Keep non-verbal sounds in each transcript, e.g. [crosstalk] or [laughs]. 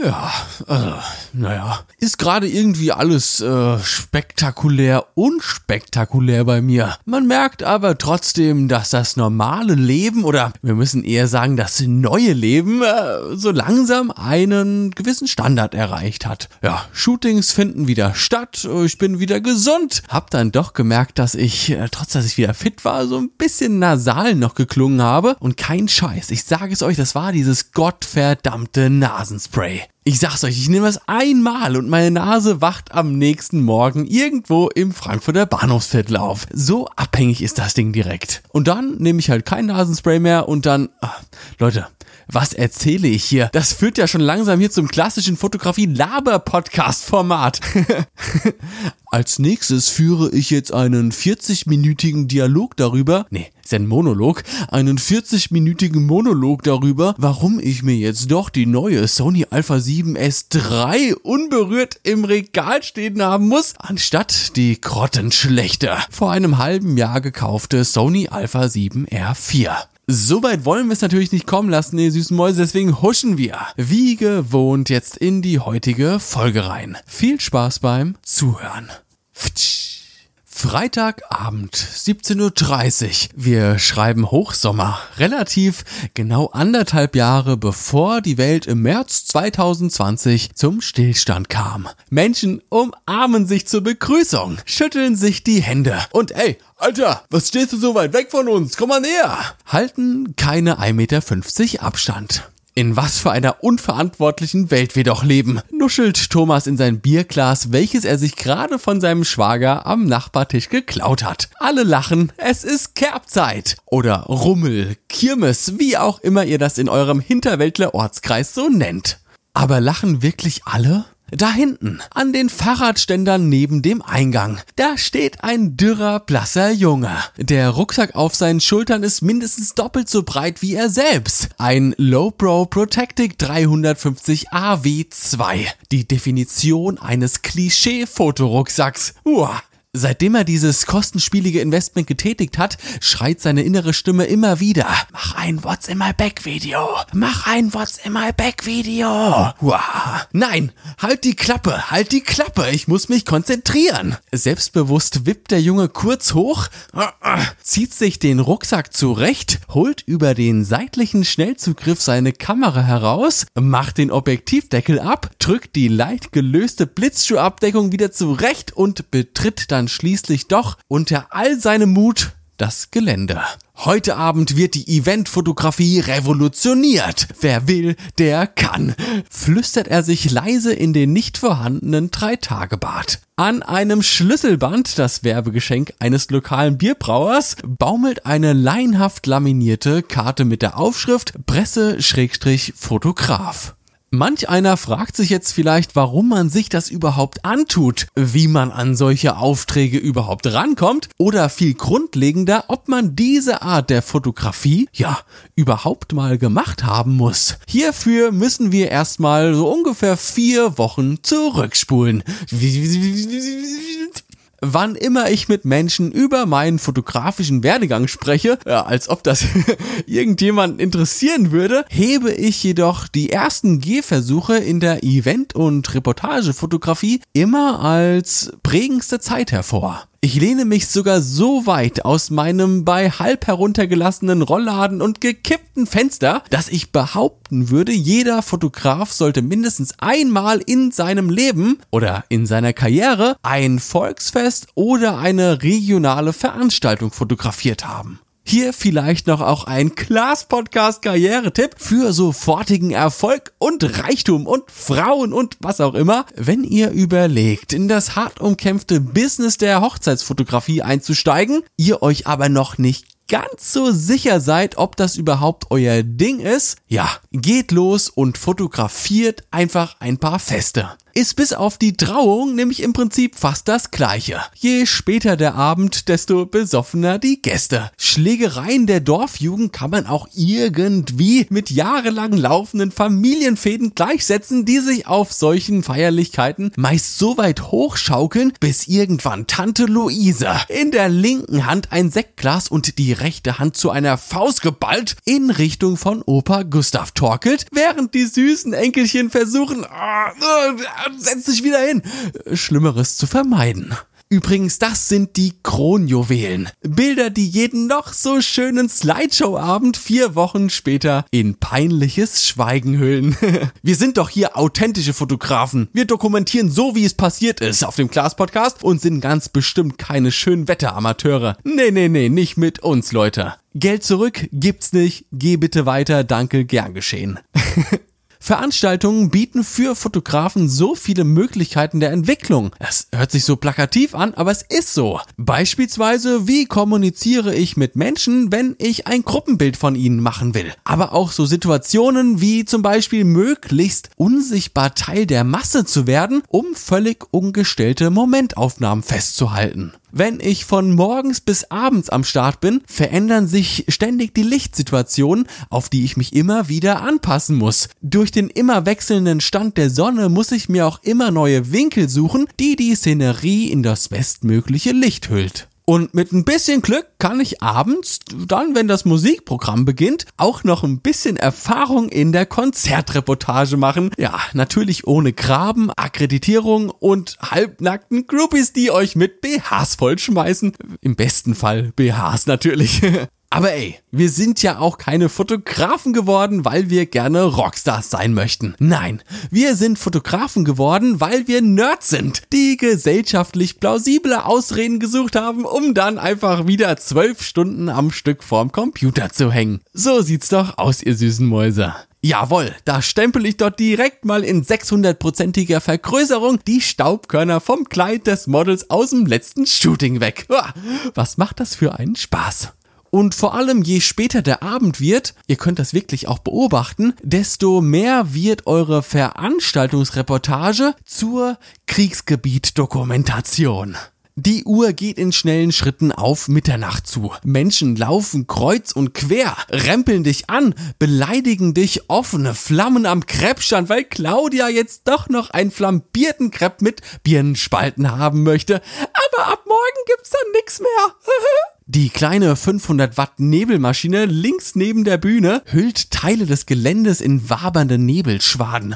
Ja, also, naja. Ist gerade irgendwie alles äh, spektakulär unspektakulär bei mir. Man merkt aber trotzdem, dass das normale Leben oder wir müssen eher sagen, das neue Leben äh, so langsam einen gewissen Standard erreicht hat. Ja, Shootings finden wieder statt, ich bin wieder gesund. Hab dann doch gemerkt, dass ich, äh, trotz dass ich wieder fit war, so ein bisschen nasal noch geklungen habe. Und kein Scheiß, ich sage es euch, das war dieses gottverdammte Nasenspray. Ich sag's euch, ich nehme es einmal und meine Nase wacht am nächsten Morgen irgendwo im Frankfurter Bahnhofsviertel auf. So abhängig ist das Ding direkt. Und dann nehme ich halt kein Nasenspray mehr und dann, ach, Leute, was erzähle ich hier? Das führt ja schon langsam hier zum klassischen Fotografie-Laber-Podcast-Format. [laughs] Als nächstes führe ich jetzt einen 40-minütigen Dialog darüber, nee, ist ein Monolog, einen 40-minütigen Monolog darüber, warum ich mir jetzt doch die neue Sony Alpha 7S 3 unberührt im Regal stehen haben muss, anstatt die grottenschlechte, vor einem halben Jahr gekaufte Sony Alpha 7R4. Soweit wollen wir es natürlich nicht kommen lassen, ihr süßen Mäuse, deswegen huschen wir wie gewohnt jetzt in die heutige Folge rein. Viel Spaß beim Zuhören. Freitagabend, 17.30 Uhr. Wir schreiben Hochsommer. Relativ genau anderthalb Jahre bevor die Welt im März 2020 zum Stillstand kam. Menschen umarmen sich zur Begrüßung, schütteln sich die Hände und ey, Alter, was stehst du so weit weg von uns? Komm mal näher! Halten keine 1,50 Meter Abstand. In was für einer unverantwortlichen Welt wir doch leben, nuschelt Thomas in sein Bierglas, welches er sich gerade von seinem Schwager am Nachbartisch geklaut hat. Alle lachen, es ist Kerbzeit. Oder Rummel, Kirmes, wie auch immer ihr das in eurem Hinterwäldler Ortskreis so nennt. Aber lachen wirklich alle? Da hinten, an den Fahrradständern neben dem Eingang, da steht ein dürrer, blasser Junge. Der Rucksack auf seinen Schultern ist mindestens doppelt so breit wie er selbst. Ein Lowbrow Protectic 350 AW2. Die Definition eines Klischee-Fotorucksacks. Uah. Seitdem er dieses kostenspielige Investment getätigt hat, schreit seine innere Stimme immer wieder. Mach ein What's in my back Video. Mach ein What's in my back Video. Wow. Nein, halt die Klappe, halt die Klappe. Ich muss mich konzentrieren. Selbstbewusst wippt der Junge kurz hoch, zieht sich den Rucksack zurecht, holt über den seitlichen Schnellzugriff seine Kamera heraus, macht den Objektivdeckel ab, drückt die leicht gelöste Blitzschuhabdeckung wieder zurecht und betritt dann schließlich doch unter all seinem Mut das Gelände. Heute Abend wird die Eventfotografie revolutioniert. Wer will, der kann, flüstert er sich leise in den nicht vorhandenen Dreitagebart. An einem Schlüsselband, das Werbegeschenk eines lokalen Bierbrauers, baumelt eine laienhaft laminierte Karte mit der Aufschrift Presse-Fotograf. Manch einer fragt sich jetzt vielleicht, warum man sich das überhaupt antut, wie man an solche Aufträge überhaupt rankommt oder viel grundlegender, ob man diese Art der Fotografie ja überhaupt mal gemacht haben muss. Hierfür müssen wir erstmal so ungefähr vier Wochen zurückspulen wann immer ich mit Menschen über meinen fotografischen Werdegang spreche, ja, als ob das [laughs] irgendjemanden interessieren würde, hebe ich jedoch die ersten Gehversuche in der Event- und Reportagefotografie immer als prägendste Zeit hervor. Ich lehne mich sogar so weit aus meinem bei halb heruntergelassenen Rollladen und gekippten Fenster, dass ich behaupten würde, jeder Fotograf sollte mindestens einmal in seinem Leben oder in seiner Karriere ein Volksfest oder eine regionale Veranstaltung fotografiert haben. Hier vielleicht noch auch ein Klaas-Podcast Karrieretipp für sofortigen Erfolg und Reichtum und Frauen und was auch immer. Wenn ihr überlegt, in das hart umkämpfte Business der Hochzeitsfotografie einzusteigen, ihr euch aber noch nicht ganz so sicher seid, ob das überhaupt euer Ding ist, ja, geht los und fotografiert einfach ein paar Feste ist bis auf die Trauung nämlich im Prinzip fast das gleiche. Je später der Abend, desto besoffener die Gäste. Schlägereien der Dorfjugend kann man auch irgendwie mit jahrelang laufenden Familienfäden gleichsetzen, die sich auf solchen Feierlichkeiten meist so weit hochschaukeln, bis irgendwann Tante Luise in der linken Hand ein Sektglas und die rechte Hand zu einer Faust geballt in Richtung von Opa Gustav torkelt, während die süßen Enkelchen versuchen, oh, setz dich wieder hin, Schlimmeres zu vermeiden. Übrigens, das sind die Kronjuwelen. Bilder, die jeden noch so schönen Slideshow-Abend vier Wochen später in peinliches Schweigen hüllen. [laughs] Wir sind doch hier authentische Fotografen. Wir dokumentieren so, wie es passiert ist auf dem Class Podcast und sind ganz bestimmt keine Schönwetteramateure. Nee, nee, nee, nicht mit uns, Leute. Geld zurück gibt's nicht. Geh bitte weiter. Danke, gern geschehen. [laughs] Veranstaltungen bieten für Fotografen so viele Möglichkeiten der Entwicklung. Es hört sich so plakativ an, aber es ist so. Beispielsweise, wie kommuniziere ich mit Menschen, wenn ich ein Gruppenbild von ihnen machen will. Aber auch so Situationen wie zum Beispiel möglichst unsichtbar Teil der Masse zu werden, um völlig ungestellte Momentaufnahmen festzuhalten. Wenn ich von morgens bis abends am Start bin, verändern sich ständig die Lichtsituationen, auf die ich mich immer wieder anpassen muss. Durch den immer wechselnden Stand der Sonne muss ich mir auch immer neue Winkel suchen, die die Szenerie in das bestmögliche Licht hüllt. Und mit ein bisschen Glück kann ich abends, dann wenn das Musikprogramm beginnt, auch noch ein bisschen Erfahrung in der Konzertreportage machen. Ja, natürlich ohne Graben, Akkreditierung und halbnackten Groupies, die euch mit BHs vollschmeißen. Im besten Fall BHs natürlich. [laughs] Aber ey, wir sind ja auch keine Fotografen geworden, weil wir gerne Rockstars sein möchten. Nein, wir sind Fotografen geworden, weil wir Nerds sind, die gesellschaftlich plausible Ausreden gesucht haben, um dann einfach wieder zwölf Stunden am Stück vorm Computer zu hängen. So sieht's doch aus, ihr süßen Mäuse. Jawohl, da stempel ich dort direkt mal in 600-prozentiger Vergrößerung die Staubkörner vom Kleid des Models aus dem letzten Shooting weg. Was macht das für einen Spaß? Und vor allem, je später der Abend wird, ihr könnt das wirklich auch beobachten, desto mehr wird eure Veranstaltungsreportage zur Kriegsgebiet-Dokumentation. Die Uhr geht in schnellen Schritten auf Mitternacht zu. Menschen laufen kreuz und quer, rempeln dich an, beleidigen dich offene Flammen am Kreppstand, weil Claudia jetzt doch noch einen flambierten Crepe mit Birnenspalten haben möchte. Aber ab morgen gibt's dann nix mehr. [laughs] Die kleine 500 Watt Nebelmaschine links neben der Bühne hüllt Teile des Geländes in wabernde Nebelschwaden.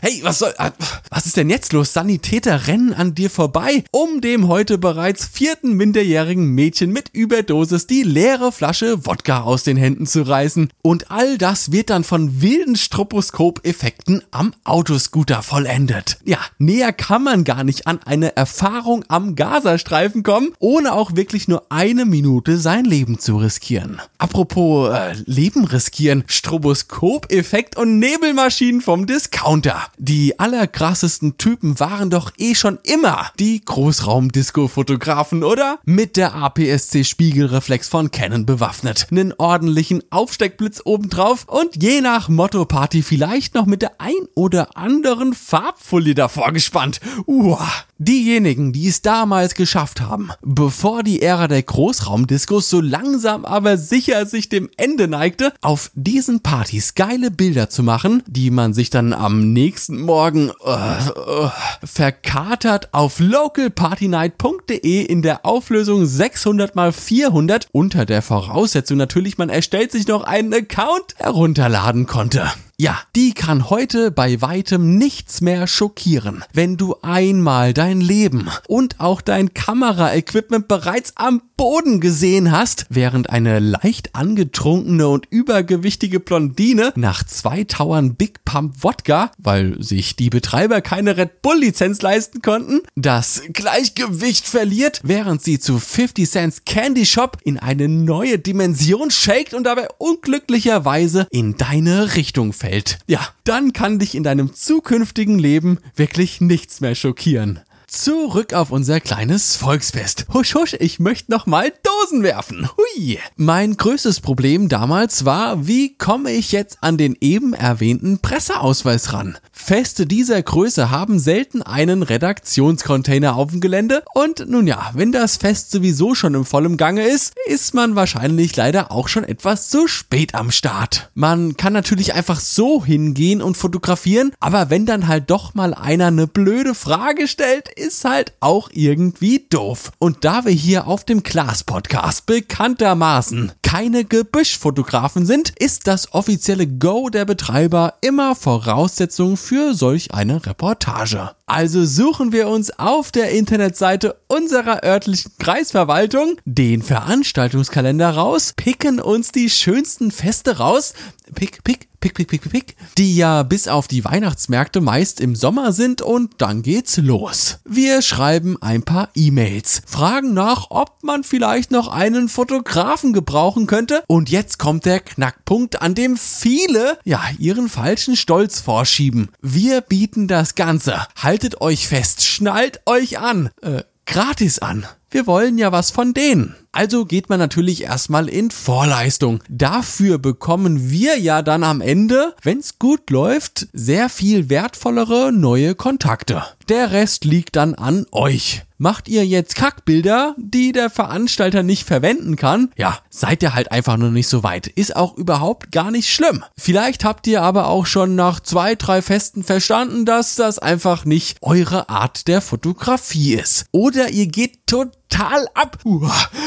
Hey, was soll, äh, was ist denn jetzt los? Sanitäter rennen an dir vorbei, um dem heute bereits vierten minderjährigen Mädchen mit Überdosis die leere Flasche Wodka aus den Händen zu reißen. Und all das wird dann von wilden Stroboskop-Effekten am Autoscooter vollendet. Ja, näher kann man gar nicht an eine Erfahrung am Gazastreifen kommen, ohne auch wirklich nur eine Minute sein Leben zu riskieren. Apropos äh, Leben riskieren, Stroboskop-Effekt und Nebelmaschinen vom Discounter. Die allerkrassesten Typen waren doch eh schon immer die Großraum-Disco-Fotografen, oder? Mit der APS-C-Spiegelreflex von Canon bewaffnet, einen ordentlichen Aufsteckblitz obendrauf und je nach Motto-Party vielleicht noch mit der ein oder anderen Farbfolie davor gespannt. Uah. Diejenigen, die es damals geschafft haben, bevor die Ära der Großraumdiskos so langsam aber sicher sich dem Ende neigte, auf diesen Partys geile Bilder zu machen, die man sich dann am nächsten Morgen uh, uh, verkatert auf localpartynight.de in der Auflösung 600 x 400 unter der Voraussetzung natürlich, man erstellt sich noch einen Account herunterladen konnte. Ja, die kann heute bei weitem nichts mehr schockieren, wenn du einmal dein Leben und auch dein Kameraequipment bereits am Boden gesehen hast, während eine leicht angetrunkene und übergewichtige Blondine nach zwei Tauern Big Pump Wodka, weil sich die Betreiber keine Red Bull Lizenz leisten konnten, das Gleichgewicht verliert, während sie zu 50 Cents Candy Shop in eine neue Dimension shakt und dabei unglücklicherweise in deine Richtung fällt gefällt, ja, dann kann dich in deinem zukünftigen Leben wirklich nichts mehr schockieren. Zurück auf unser kleines Volksfest. Husch, husch, ich möchte noch mal Dosen werfen. Hui. Mein größtes Problem damals war, wie komme ich jetzt an den eben erwähnten Presseausweis ran? Feste dieser Größe haben selten einen Redaktionscontainer auf dem Gelände und nun ja, wenn das Fest sowieso schon im vollen Gange ist, ist man wahrscheinlich leider auch schon etwas zu spät am Start. Man kann natürlich einfach so hingehen und fotografieren, aber wenn dann halt doch mal einer eine blöde Frage stellt, ist halt auch irgendwie doof. Und da wir hier auf dem Klaas Podcast bekanntermaßen keine Gebüschfotografen sind, ist das offizielle Go der Betreiber immer Voraussetzung für solch eine Reportage. Also suchen wir uns auf der Internetseite unserer örtlichen Kreisverwaltung den Veranstaltungskalender raus, picken uns die schönsten Feste raus, pick, pick, pick, pick, pick, pick, die ja bis auf die Weihnachtsmärkte meist im Sommer sind und dann geht's los. Wir schreiben ein paar E-Mails, fragen nach, ob man vielleicht noch einen Fotografen gebrauchen könnte und jetzt kommt der Knackpunkt, an dem viele, ja, ihren falschen Stolz vorschieben. Wir bieten das Ganze. Haltet euch fest, schnallt euch an. Äh, gratis an. Wir wollen ja was von denen. Also geht man natürlich erstmal in Vorleistung. Dafür bekommen wir ja dann am Ende, wenn's gut läuft, sehr viel wertvollere neue Kontakte. Der Rest liegt dann an euch. Macht ihr jetzt Kackbilder, die der Veranstalter nicht verwenden kann? Ja, seid ihr halt einfach nur nicht so weit. Ist auch überhaupt gar nicht schlimm. Vielleicht habt ihr aber auch schon nach zwei, drei Festen verstanden, dass das einfach nicht eure Art der Fotografie ist. Oder ihr geht total total ab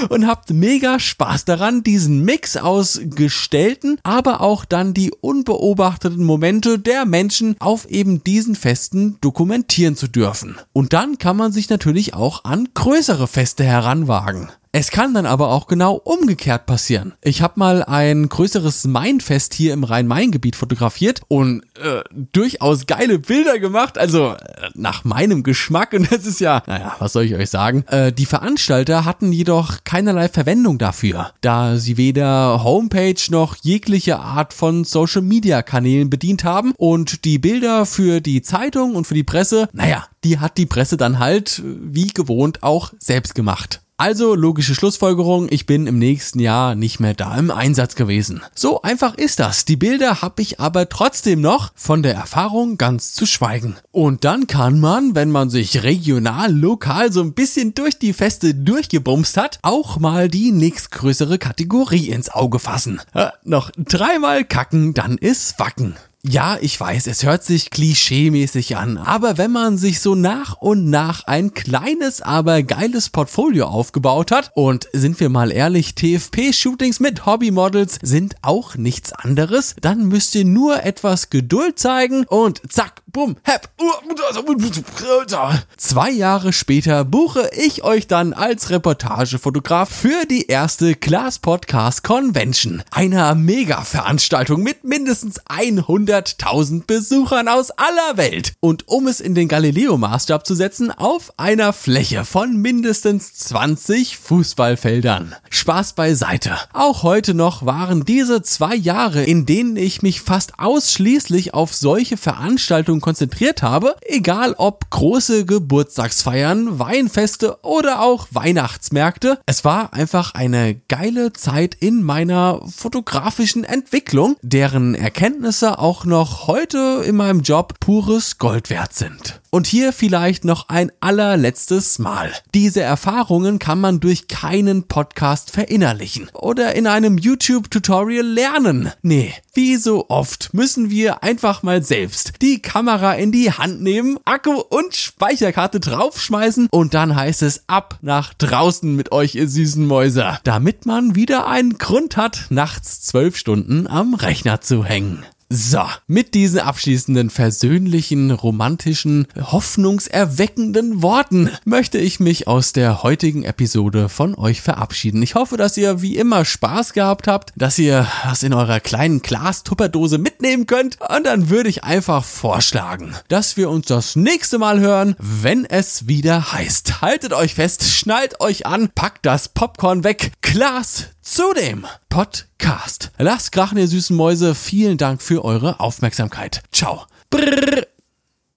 und habt mega Spaß daran, diesen Mix aus gestellten, aber auch dann die unbeobachteten Momente der Menschen auf eben diesen Festen dokumentieren zu dürfen. Und dann kann man sich natürlich auch an größere Feste heranwagen. Es kann dann aber auch genau umgekehrt passieren. Ich habe mal ein größeres Mainfest hier im Rhein-Main-Gebiet fotografiert und äh, durchaus geile Bilder gemacht, also äh, nach meinem Geschmack und das ist ja, naja, was soll ich euch sagen? Äh, die Veranstalter hatten jedoch keinerlei Verwendung dafür, da sie weder Homepage noch jegliche Art von Social-Media-Kanälen bedient haben und die Bilder für die Zeitung und für die Presse, naja, die hat die Presse dann halt wie gewohnt auch selbst gemacht. Also logische Schlussfolgerung, ich bin im nächsten Jahr nicht mehr da im Einsatz gewesen. So einfach ist das. Die Bilder habe ich aber trotzdem noch, von der Erfahrung ganz zu schweigen. Und dann kann man, wenn man sich regional, lokal so ein bisschen durch die Feste durchgebumst hat, auch mal die nächstgrößere Kategorie ins Auge fassen. Äh, noch dreimal kacken, dann ist Wacken. Ja, ich weiß, es hört sich klischeemäßig an, aber wenn man sich so nach und nach ein kleines, aber geiles Portfolio aufgebaut hat und sind wir mal ehrlich, TFP-Shootings mit Hobbymodels sind auch nichts anderes, dann müsst ihr nur etwas Geduld zeigen und zack, bumm, hepp. Zwei Jahre später buche ich euch dann als Reportagefotograf für die erste Class Podcast Convention, einer Mega-Veranstaltung mit mindestens 100 100.000 Besuchern aus aller Welt. Und um es in den Galileo-Maßstab zu setzen, auf einer Fläche von mindestens 20 Fußballfeldern. Spaß beiseite. Auch heute noch waren diese zwei Jahre, in denen ich mich fast ausschließlich auf solche Veranstaltungen konzentriert habe, egal ob große Geburtstagsfeiern, Weinfeste oder auch Weihnachtsmärkte. Es war einfach eine geile Zeit in meiner fotografischen Entwicklung, deren Erkenntnisse auch noch heute in meinem Job pures Gold wert sind. Und hier vielleicht noch ein allerletztes Mal. Diese Erfahrungen kann man durch keinen Podcast verinnerlichen oder in einem YouTube-Tutorial lernen. Nee, wie so oft müssen wir einfach mal selbst die Kamera in die Hand nehmen, Akku und Speicherkarte draufschmeißen und dann heißt es ab nach draußen mit euch, ihr süßen Mäuse, damit man wieder einen Grund hat, nachts zwölf Stunden am Rechner zu hängen. So, mit diesen abschließenden, versöhnlichen, romantischen, hoffnungserweckenden Worten möchte ich mich aus der heutigen Episode von euch verabschieden. Ich hoffe, dass ihr wie immer Spaß gehabt habt, dass ihr was in eurer kleinen Glas-Tupperdose mitnehmen könnt und dann würde ich einfach vorschlagen, dass wir uns das nächste Mal hören, wenn es wieder heißt. Haltet euch fest, schnallt euch an, packt das Popcorn weg, Glas zu dem Podcast. Lasst krachen, ihr süßen Mäuse. Vielen Dank für eure Aufmerksamkeit. Ciao. Brrr.